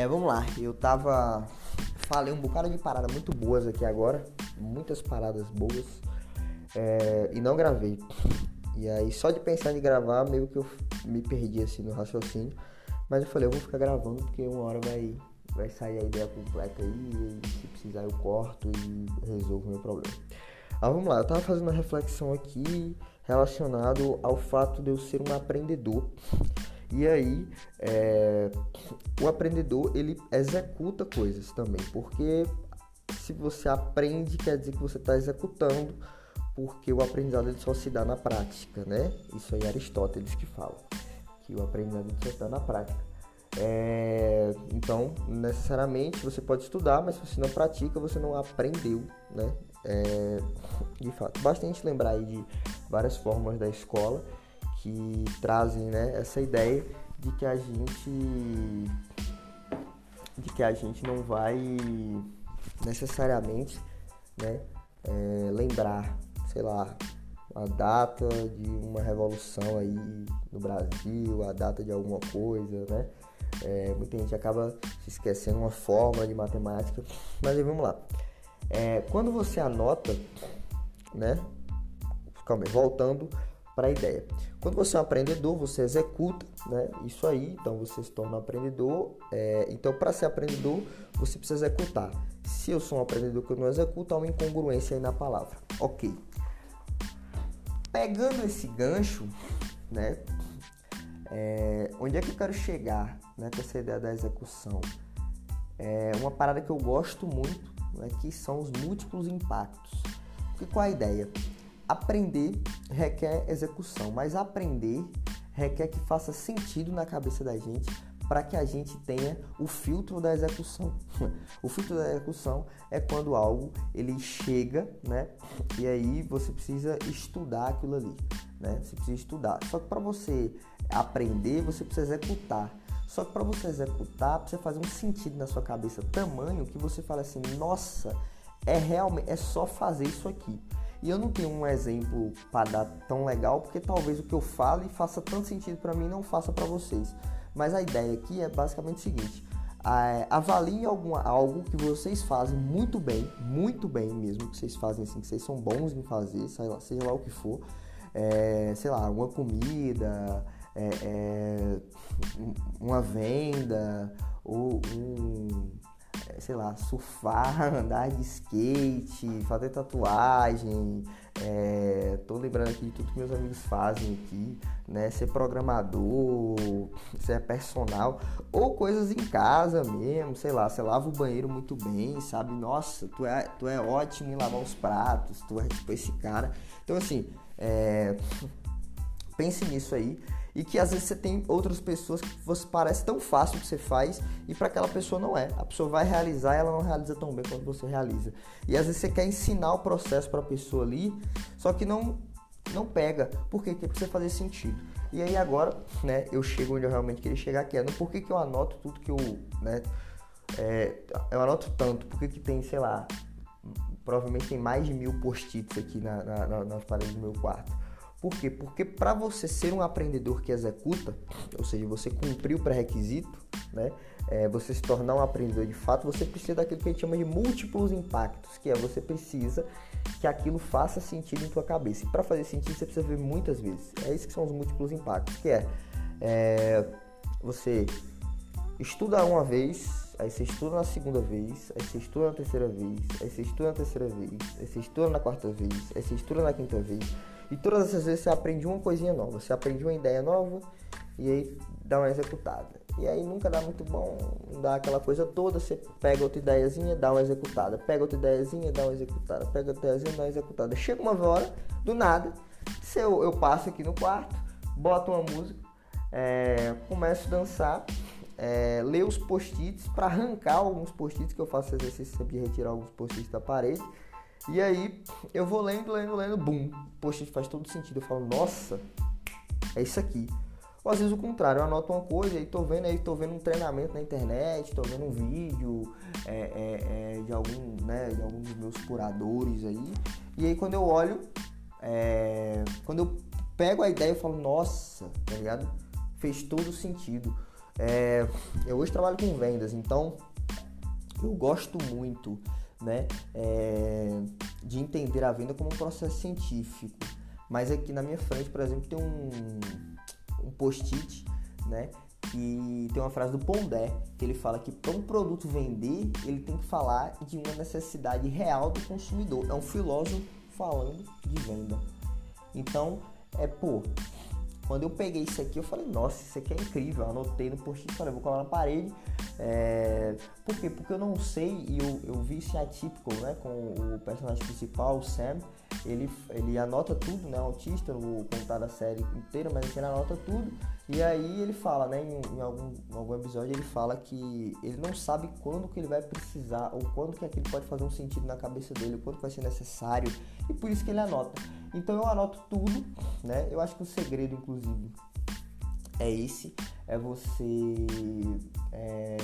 É, vamos lá. Eu tava. Falei um bocado de paradas muito boas aqui agora. Muitas paradas boas. É, e não gravei. E aí, só de pensar em gravar, meio que eu me perdi assim no raciocínio. Mas eu falei, eu vou ficar gravando porque uma hora vai, vai sair a ideia completa aí. E se precisar, eu corto e resolvo o meu problema. Ah, vamos lá. Eu tava fazendo uma reflexão aqui relacionado ao fato de eu ser um aprendedor. E aí, é, o aprendedor ele executa coisas também, porque se você aprende, quer dizer que você está executando, porque o aprendizado ele só se dá na prática, né? Isso aí é Aristóteles que fala, que o aprendizado só se dá na prática. É, então, necessariamente você pode estudar, mas se você não pratica, você não aprendeu, né? É, de fato, basta a gente lembrar aí de várias formas da escola que trazem né, essa ideia de que a gente de que a gente não vai necessariamente né, é, lembrar, sei lá, a data de uma revolução aí no Brasil, a data de alguma coisa, né? É, muita gente acaba se esquecendo uma forma de matemática, mas aí vamos lá. É, quando você anota, né? Calma aí, voltando para a ideia. Quando você é um aprendedor, você executa, né? Isso aí, então você se torna um aprendedor. É, então, para ser aprendedor, você precisa executar. Se eu sou um aprendedor que eu não executo, há uma incongruência aí na palavra. Ok. Pegando esse gancho, né? É, onde é que eu quero chegar né, com essa ideia da execução? É uma parada que eu gosto muito, né, que são os múltiplos impactos. Porque qual a ideia? Aprender requer execução, mas aprender requer que faça sentido na cabeça da gente para que a gente tenha o filtro da execução. o filtro da execução é quando algo ele chega, né? E aí você precisa estudar aquilo ali, né? Você precisa estudar. Só que para você aprender, você precisa executar. Só que para você executar, precisa fazer um sentido na sua cabeça tamanho que você fala assim: "Nossa, é realmente é só fazer isso aqui". E eu não tenho um exemplo para dar tão legal, porque talvez o que eu fale faça tanto sentido para mim não faça para vocês. Mas a ideia aqui é basicamente o seguinte: é, avalie alguma, algo que vocês fazem muito bem, muito bem mesmo, que vocês fazem assim, que vocês são bons em fazer, seja lá, seja lá o que for. É, sei lá, uma comida, é, é uma venda, ou um sei lá, surfar, andar de skate, fazer tatuagem. É, tô lembrando aqui de tudo que meus amigos fazem aqui, né? Ser programador, ser personal, ou coisas em casa mesmo, sei lá, você lava o banheiro muito bem, sabe? Nossa, tu é, tu é ótimo em lavar os pratos, tu é tipo esse cara. Então assim, é, pense nisso aí e que às vezes você tem outras pessoas que você parece tão fácil que você faz e para aquela pessoa não é. A pessoa vai realizar e ela não realiza tão bem quanto você realiza. E às vezes você quer ensinar o processo para a pessoa ali, só que não não pega. Por quê? Porque precisa fazer sentido. E aí agora, né, eu chego onde eu realmente queria chegar, que é no porquê que eu anoto tudo que eu, né, é, eu anoto tanto, porque que tem, sei lá, provavelmente tem mais de mil post-its aqui na, na, na, nas paredes do meu quarto. Por quê? Porque para você ser um aprendedor que executa, ou seja, você cumprir o pré-requisito, né? É, você se tornar um aprendedor de fato, você precisa daquilo que a gente chama de múltiplos impactos, que é você precisa que aquilo faça sentido em tua cabeça. E para fazer sentido, você precisa ver muitas vezes. É isso que são os múltiplos impactos, que é, é você estuda uma vez, aí você estuda na segunda vez, aí você estuda na terceira vez, aí você estuda na terceira vez, aí você estuda na quarta vez, aí você estuda na quinta vez e todas essas vezes você aprende uma coisinha nova, você aprende uma ideia nova e aí dá uma executada. E aí nunca dá muito bom, dá aquela coisa toda, você pega outra ideiazinha, dá uma executada, pega outra ideiazinha, dá uma executada, pega outra ideiazinha, dá uma executada. Chega uma hora, do nada, se eu, eu passo aqui no quarto, boto uma música, é, começo a dançar, é, ler os post-its para arrancar alguns post-its que eu faço exercício sempre de retirar alguns post-its da parede e aí eu vou lendo, lendo, lendo, bum. Poxa, faz todo sentido. Eu falo, nossa, é isso aqui. Ou às vezes o contrário, eu anoto uma coisa e tô vendo aí, tô vendo um treinamento na internet, tô vendo um vídeo é, é, é, de algum, né, de algum dos meus curadores aí. E aí quando eu olho, é, quando eu pego a ideia, eu falo, nossa, tá ligado? Fez todo sentido. É, eu hoje trabalho com vendas, então eu gosto muito né, é, de entender a venda como um processo científico. Mas aqui na minha frente, por exemplo, tem um, um post-it, né, que tem uma frase do Pondé, que ele fala que para um produto vender, ele tem que falar de uma necessidade real do consumidor. É um filósofo falando de venda. Então, é, pô, quando eu peguei isso aqui, eu falei, nossa, isso aqui é incrível. Eu anotei no post-it, falei, vou colar na parede. É... Por quê? Porque eu não sei, e eu, eu vi isso em Atípico, né? Com o personagem principal, o Sam. Ele, ele anota tudo, né? autista, não vou contar a série inteira, mas ele anota tudo. E aí ele fala, né? Em, em, algum, em algum episódio ele fala que ele não sabe quando que ele vai precisar, ou quando que aquilo pode fazer um sentido na cabeça dele, ou quando vai ser necessário. E por isso que ele anota. Então eu anoto tudo, né? Eu acho que o segredo, inclusive, é esse, é você é,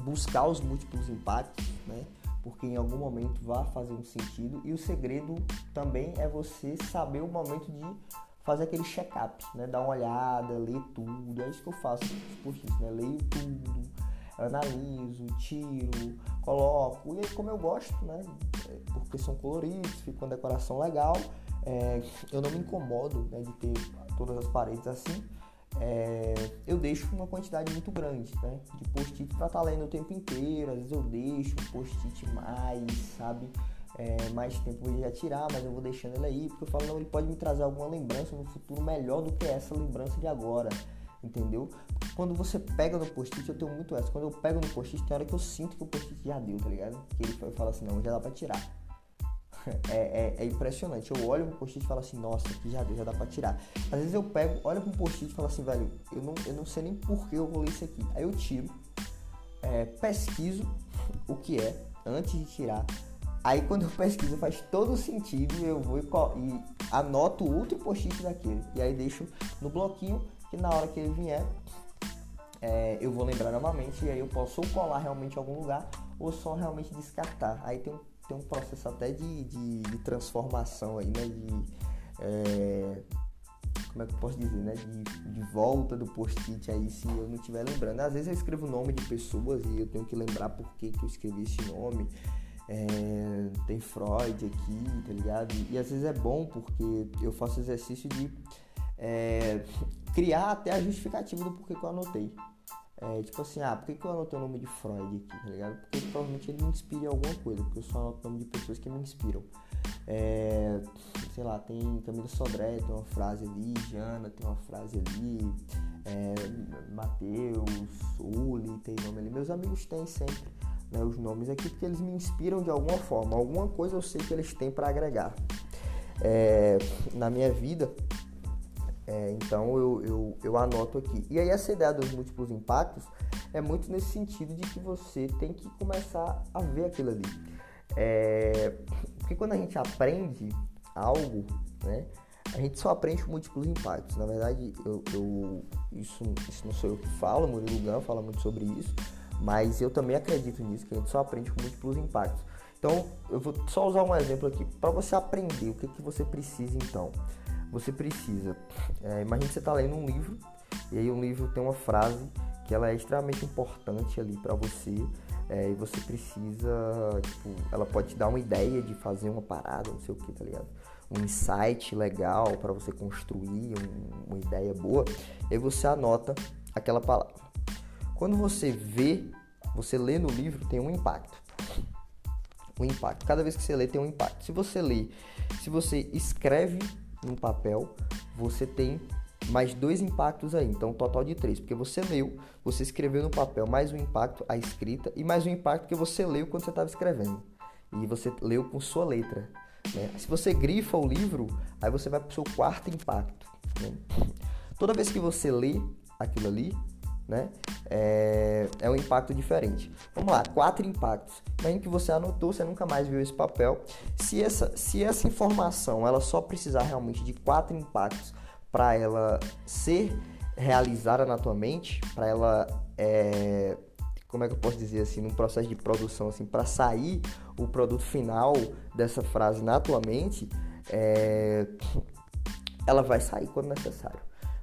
buscar os múltiplos impactos, né? Porque em algum momento vai fazer um sentido. E o segredo também é você saber o momento de fazer aquele check-up, né? Dar uma olhada, ler tudo. É isso que eu faço por isso, né? Leio tudo, analiso, tiro, coloco. E aí, como eu gosto, né? Porque são coloridos, fica uma decoração legal. É, eu não me incomodo né, de ter todas as paredes assim. É, eu deixo uma quantidade muito grande né, de post-it para estar tá lendo o tempo inteiro. Às vezes eu deixo um post-it mais, sabe? É, mais tempo eu ia tirar, mas eu vou deixando ele aí, porque eu falo, não, ele pode me trazer alguma lembrança no futuro melhor do que essa lembrança de agora entendeu? Quando você pega no post-it, eu tenho muito essa. Quando eu pego no post-it, tem hora que eu sinto que o post-it já deu, tá ligado? Que ele fala assim, não, já dá pra tirar. É, é, é, impressionante. Eu olho pro post-it e falo assim, nossa, aqui já deu, já dá pra tirar. Às vezes eu pego, olho pro post-it e falo assim, velho, eu não, eu não sei nem por que eu vou ler isso aqui. Aí eu tiro, é, pesquiso o que é antes de tirar. Aí quando eu pesquiso faz todo sentido, eu vou e, e anoto outro post-it daquele. E aí deixo no bloquinho que na hora que ele vier, é, eu vou lembrar novamente e aí eu posso ou colar realmente em algum lugar ou só realmente descartar. Aí tem um, tem um processo até de, de, de transformação aí, né? De, é, como é que eu posso dizer, né? De, de volta do post-it aí, se eu não estiver lembrando. Às vezes eu escrevo o nome de pessoas e eu tenho que lembrar por que, que eu escrevi esse nome. É, tem Freud aqui, tá ligado? E às vezes é bom porque eu faço exercício de é, criar até a justificativa do porquê que eu anotei. É, tipo assim, ah, por que, que eu anotei o nome de Freud aqui, tá ligado? Porque provavelmente ele me inspira em alguma coisa, porque eu só anoto o nome de pessoas que me inspiram. É, sei lá, tem Camila Sodré, tem uma frase ali, Jana tem uma frase ali, é, Matheus, Uli tem nome ali. Meus amigos têm sempre né, os nomes aqui porque eles me inspiram de alguma forma. Alguma coisa eu sei que eles têm para agregar. É, na minha vida, é, então eu, eu, eu anoto aqui. E aí essa ideia dos múltiplos impactos é muito nesse sentido de que você tem que começar a ver aquilo ali. É, porque quando a gente aprende algo, né, a gente só aprende com múltiplos impactos. Na verdade, eu, eu isso, isso não sou eu que falo, o Murilo Gun fala muito sobre isso, mas eu também acredito nisso, que a gente só aprende com múltiplos impactos. Então, eu vou só usar um exemplo aqui para você aprender o que, que você precisa então você precisa. É, imagine que você está lendo um livro e aí um livro tem uma frase que ela é extremamente importante ali para você é, e você precisa, tipo, ela pode te dar uma ideia de fazer uma parada, não sei o que, tá ligado? Um insight legal para você construir um, uma ideia boa. E aí você anota aquela palavra. Quando você vê, você lê no livro, tem um impacto. Um impacto. Cada vez que você lê, tem um impacto. Se você lê, se você escreve no papel, você tem mais dois impactos aí, então um total de três, porque você leu, você escreveu no papel mais um impacto, a escrita, e mais um impacto que você leu quando você estava escrevendo, e você leu com sua letra. Né? Se você grifa o livro, aí você vai para o seu quarto impacto. Né? Toda vez que você lê aquilo ali, né? É, é um impacto diferente. Vamos lá, quatro impactos. Imagina que você anotou, você nunca mais viu esse papel. Se essa, se essa informação ela só precisar realmente de quatro impactos para ela ser realizada na tua mente, para ela é, como é que eu posso dizer assim, num processo de produção assim, para sair o produto final dessa frase na tua mente, é, ela vai sair quando necessário.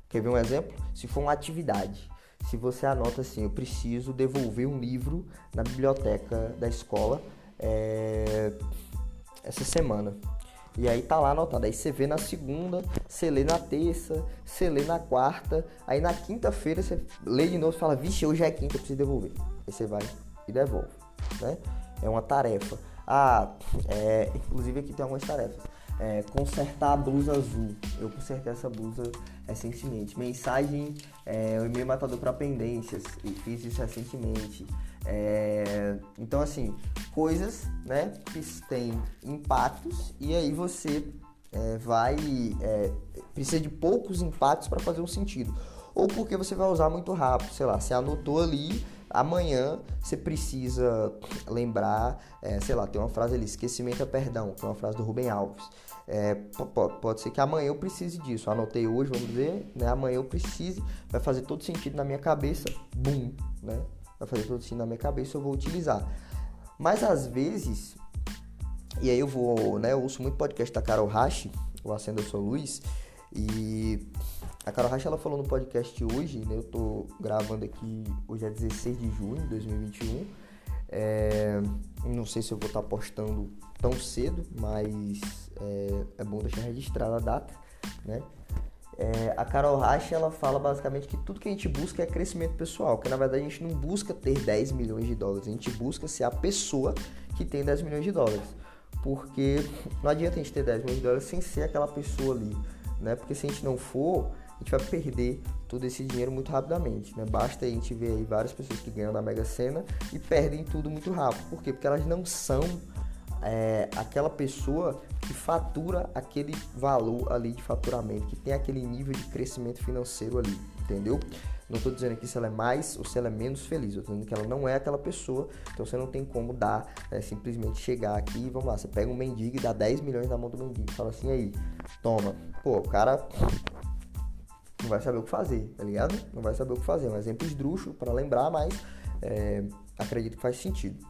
Quer ver um exemplo? Se for uma atividade, se você anota assim, eu preciso devolver um livro na biblioteca da escola é, essa semana. E aí tá lá anotado. Aí você vê na segunda, você lê na terça, você lê na quarta. Aí na quinta-feira você lê de novo e fala, vixe, hoje é quinta, eu preciso devolver. Aí você vai e devolve. Né? É uma tarefa. Ah, é, inclusive aqui tem algumas tarefas. É, consertar a blusa azul. Eu consertei essa blusa recentemente. Mensagem, é, o e-mail matador para pendências. E fiz isso recentemente. É, então, assim, coisas né, que têm impactos e aí você é, vai. É, precisa de poucos impactos para fazer um sentido. Ou porque você vai usar muito rápido, sei lá, você anotou ali, amanhã você precisa lembrar, é, sei lá, tem uma frase ali, esquecimento é perdão, que é uma frase do Rubem Alves. É, pode ser que amanhã eu precise disso. Anotei hoje, vamos dizer, né? Amanhã eu precise, vai fazer todo sentido na minha cabeça, bum, né? vai fazer todo sentido na minha cabeça, eu vou utilizar. Mas às vezes, e aí eu vou, né, eu ouço muito podcast da Carol Rache, o Acenda Sou Luiz, e a Carol Rache ela falou no podcast hoje, né, eu tô gravando aqui, hoje é 16 de junho de 2021, é, não sei se eu vou estar tá postando tão cedo, mas é, é bom deixar registrada a data, né? É, a Carol Rache ela fala basicamente que tudo que a gente busca é crescimento pessoal, que na verdade a gente não busca ter 10 milhões de dólares, a gente busca ser a pessoa que tem 10 milhões de dólares. Porque não adianta a gente ter 10 milhões de dólares sem ser aquela pessoa ali, né? Porque se a gente não for, a gente vai perder todo esse dinheiro muito rapidamente, né? Basta a gente ver aí várias pessoas que ganham na Mega Sena e perdem tudo muito rápido. Por quê? Porque elas não são é, aquela pessoa que fatura aquele valor ali de faturamento, que tem aquele nível de crescimento financeiro ali, entendeu? Não estou dizendo aqui se ela é mais ou se ela é menos feliz, eu dizendo que ela não é aquela pessoa, então você não tem como dar, é, simplesmente chegar aqui e vamos lá, você pega um mendigo e dá 10 milhões na mão do mendigo, fala assim aí, toma, pô, o cara não vai saber o que fazer, tá ligado? Não vai saber o que fazer, um exemplo esdrúxulo para lembrar, mas é, acredito que faz sentido.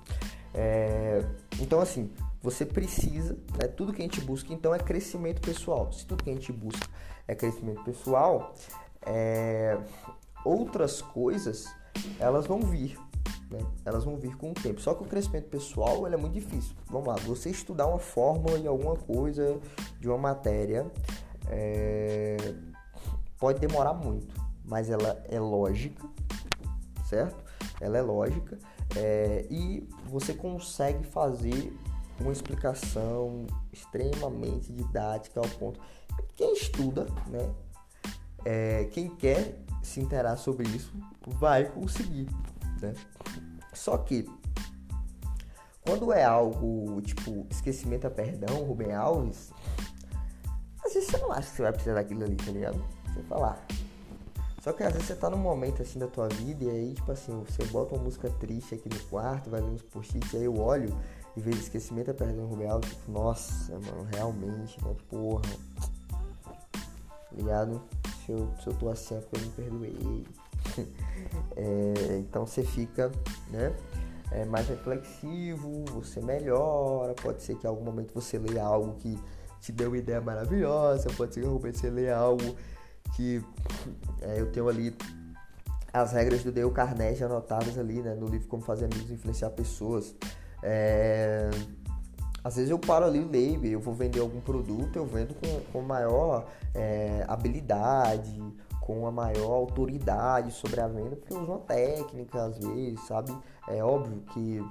É, então, assim, você precisa, né, tudo que a gente busca então é crescimento pessoal. Se tudo que a gente busca é crescimento pessoal, é, outras coisas elas vão vir, né? elas vão vir com o tempo. Só que o crescimento pessoal ele é muito difícil. Vamos lá, você estudar uma fórmula em alguma coisa de uma matéria é, pode demorar muito, mas ela é lógica, certo? Ela é lógica é, e você consegue fazer uma explicação extremamente didática ao ponto. Quem estuda, né? É, quem quer se interar sobre isso vai conseguir, né? Só que quando é algo tipo esquecimento a perdão, Rubem Alves, às vezes você não acha que você vai precisar daquilo ali, tá ligado? Você falar, só que às vezes você tá num momento assim da tua vida e aí, tipo assim, você bota uma música triste aqui no quarto, vai ler uns post-its, aí eu olho e vejo esquecimento é perdendo Rubem Alves, tipo, nossa, mano, realmente, né? Porra. Ligado? Se eu, se eu tô assim é porque eu me perdoei. é, então você fica, né? É mais reflexivo, você melhora, pode ser que em algum momento você leia algo que te deu uma ideia maravilhosa, pode ser que em algum momento você leia algo que é, eu tenho ali as regras do Dale Carnegie anotadas ali, né, no livro Como Fazer Amigos e Influenciar Pessoas. É, às vezes eu paro ali, leio, eu vou vender algum produto, eu vendo com, com maior é, habilidade, com a maior autoridade sobre a venda, porque eu uso uma técnica às vezes, sabe? É óbvio que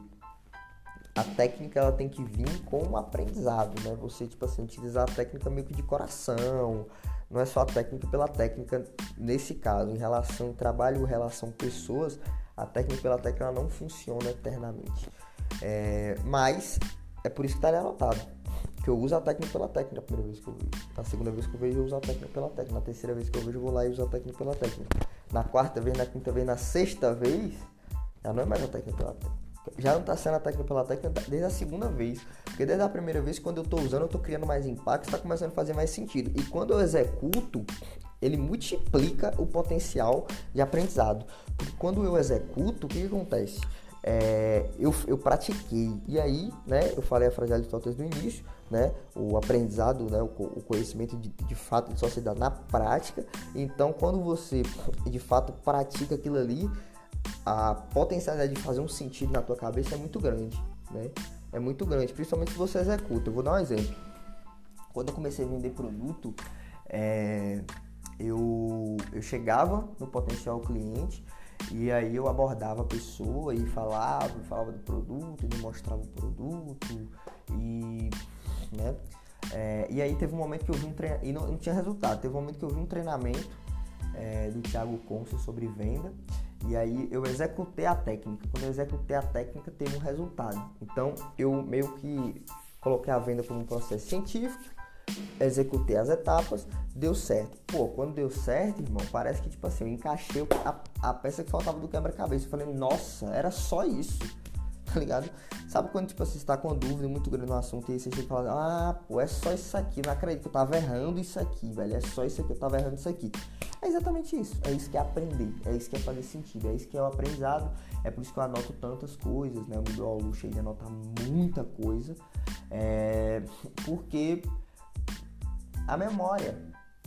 a técnica ela tem que vir com um aprendizado, né? Você, tipo assim, utilizar a técnica meio que de coração, não é só a técnica pela técnica, nesse caso, em relação trabalho, relação pessoas, a técnica pela técnica não funciona eternamente. É, mas é por isso que está ali anotado. Que eu uso a técnica pela técnica na primeira vez que eu vejo. Na segunda vez que eu vejo, eu uso a técnica pela técnica. Na terceira vez que eu vejo, eu vou lá e uso a técnica pela técnica. Na quarta vez, na quinta vez, na sexta vez, já não é mais a técnica pela técnica já não está sendo a técnica pela técnica desde a segunda vez. Porque desde a primeira vez, quando eu estou usando, eu estou criando mais impacto, está começando a fazer mais sentido. E quando eu executo, ele multiplica o potencial de aprendizado. Porque quando eu executo, o que, que acontece? É, eu, eu pratiquei. E aí, né, eu falei a frase de Aristóteles no início, né? O aprendizado, né? O, o conhecimento de, de fato só se dá na prática. Então, quando você de fato pratica aquilo ali, a potencialidade de fazer um sentido na tua cabeça é muito grande, né? É muito grande, principalmente se você executa. Eu vou dar um exemplo. Quando eu comecei a vender produto, é, eu, eu chegava no potencial cliente e aí eu abordava a pessoa e falava, falava do produto, e mostrava o produto e, né? É, e aí teve um momento que eu vi um treinamento, e não, não, tinha resultado, teve um momento que eu vi um treinamento é, do Thiago Conce sobre venda e aí eu executei a técnica. Quando eu executei a técnica, teve um resultado. Então eu meio que coloquei a venda como um processo científico executei as etapas, deu certo. Pô, quando deu certo, irmão, parece que tipo assim, eu encaixei a, a peça que faltava do quebra-cabeça. Eu falei, nossa, era só isso. Tá ligado? Sabe quando tipo assim, você tá com uma dúvida muito grande no assunto e você chega e fala, ah, pô, é só isso aqui, não acredito que eu tava errando isso aqui, velho. É só isso aqui, eu tava errando isso aqui. É exatamente isso. É isso que é aprender, é isso que é fazer sentido, é isso que é o aprendizado. É por isso que eu anoto tantas coisas, né? Eu me dou ao luxo de anotar muita coisa. É... Porque a memória,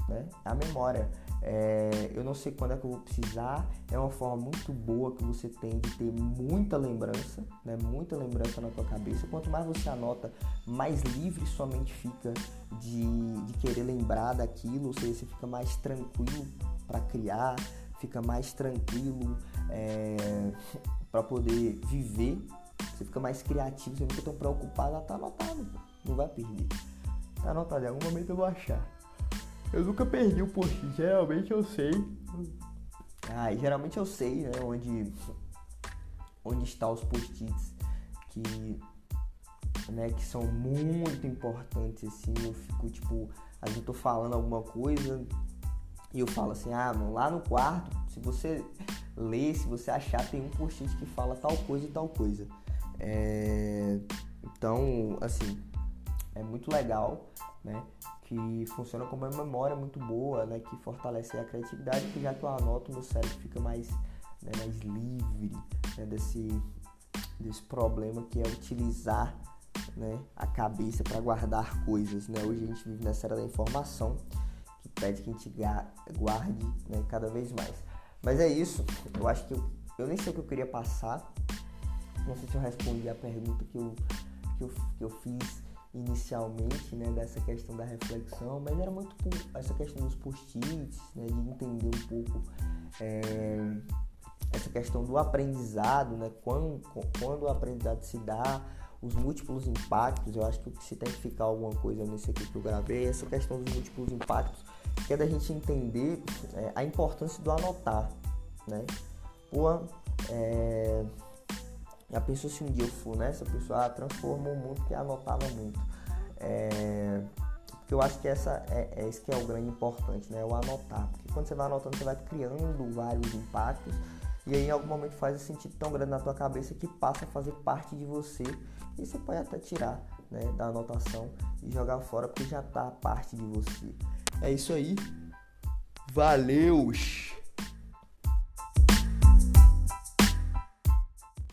né? A memória. É, eu não sei quando é que eu vou precisar. É uma forma muito boa que você tem de ter muita lembrança, né? Muita lembrança na tua cabeça. Quanto mais você anota, mais livre sua mente fica de, de querer lembrar daquilo. Ou seja, você fica mais tranquilo para criar, fica mais tranquilo é, para poder viver. Você fica mais criativo, você não fica tão preocupado. Ah, tá anotado, não vai perder. Tá anotado, em algum momento eu vou achar. Eu nunca perdi o post geralmente eu sei. Ah, geralmente eu sei, né, onde, onde está os post-its que, né, que são muito importantes, assim, eu fico, tipo, a gente tô falando alguma coisa e eu falo assim, ah, mano, lá no quarto, se você ler, se você achar, tem um post-it que fala tal coisa e tal coisa. É... Então, assim, é muito legal, né? Que funciona como uma memória muito boa, né? Que fortalece a criatividade, que já que eu anoto, meu cérebro fica mais, né, mais livre né? desse, desse problema que é utilizar né, a cabeça para guardar coisas, né? Hoje a gente vive nessa era da informação que pede que a gente guarde né, cada vez mais. Mas é isso, eu acho que eu, eu nem sei o que eu queria passar, não sei se eu respondi a pergunta que eu, que eu, que eu fiz inicialmente, né, dessa questão da reflexão, mas era muito por essa questão dos post-its, né, de entender um pouco é, essa questão do aprendizado, né, quando, quando o aprendizado se dá, os múltiplos impactos, eu acho que se tem que ficar alguma coisa nesse aqui que eu gravei, essa questão dos múltiplos impactos, que é da gente entender é, a importância do anotar, né, Pô, é, já pensou se um dia eu for nessa pessoa ah, transformou o mundo que anotava muito. É, porque eu acho que essa é, é esse que é o grande importante, né? O anotar. Porque quando você vai anotando, você vai criando vários impactos. E aí em algum momento faz um sentido tão grande na tua cabeça que passa a fazer parte de você. E você pode até tirar né, da anotação e jogar fora porque já está parte de você. É isso aí. Valeus!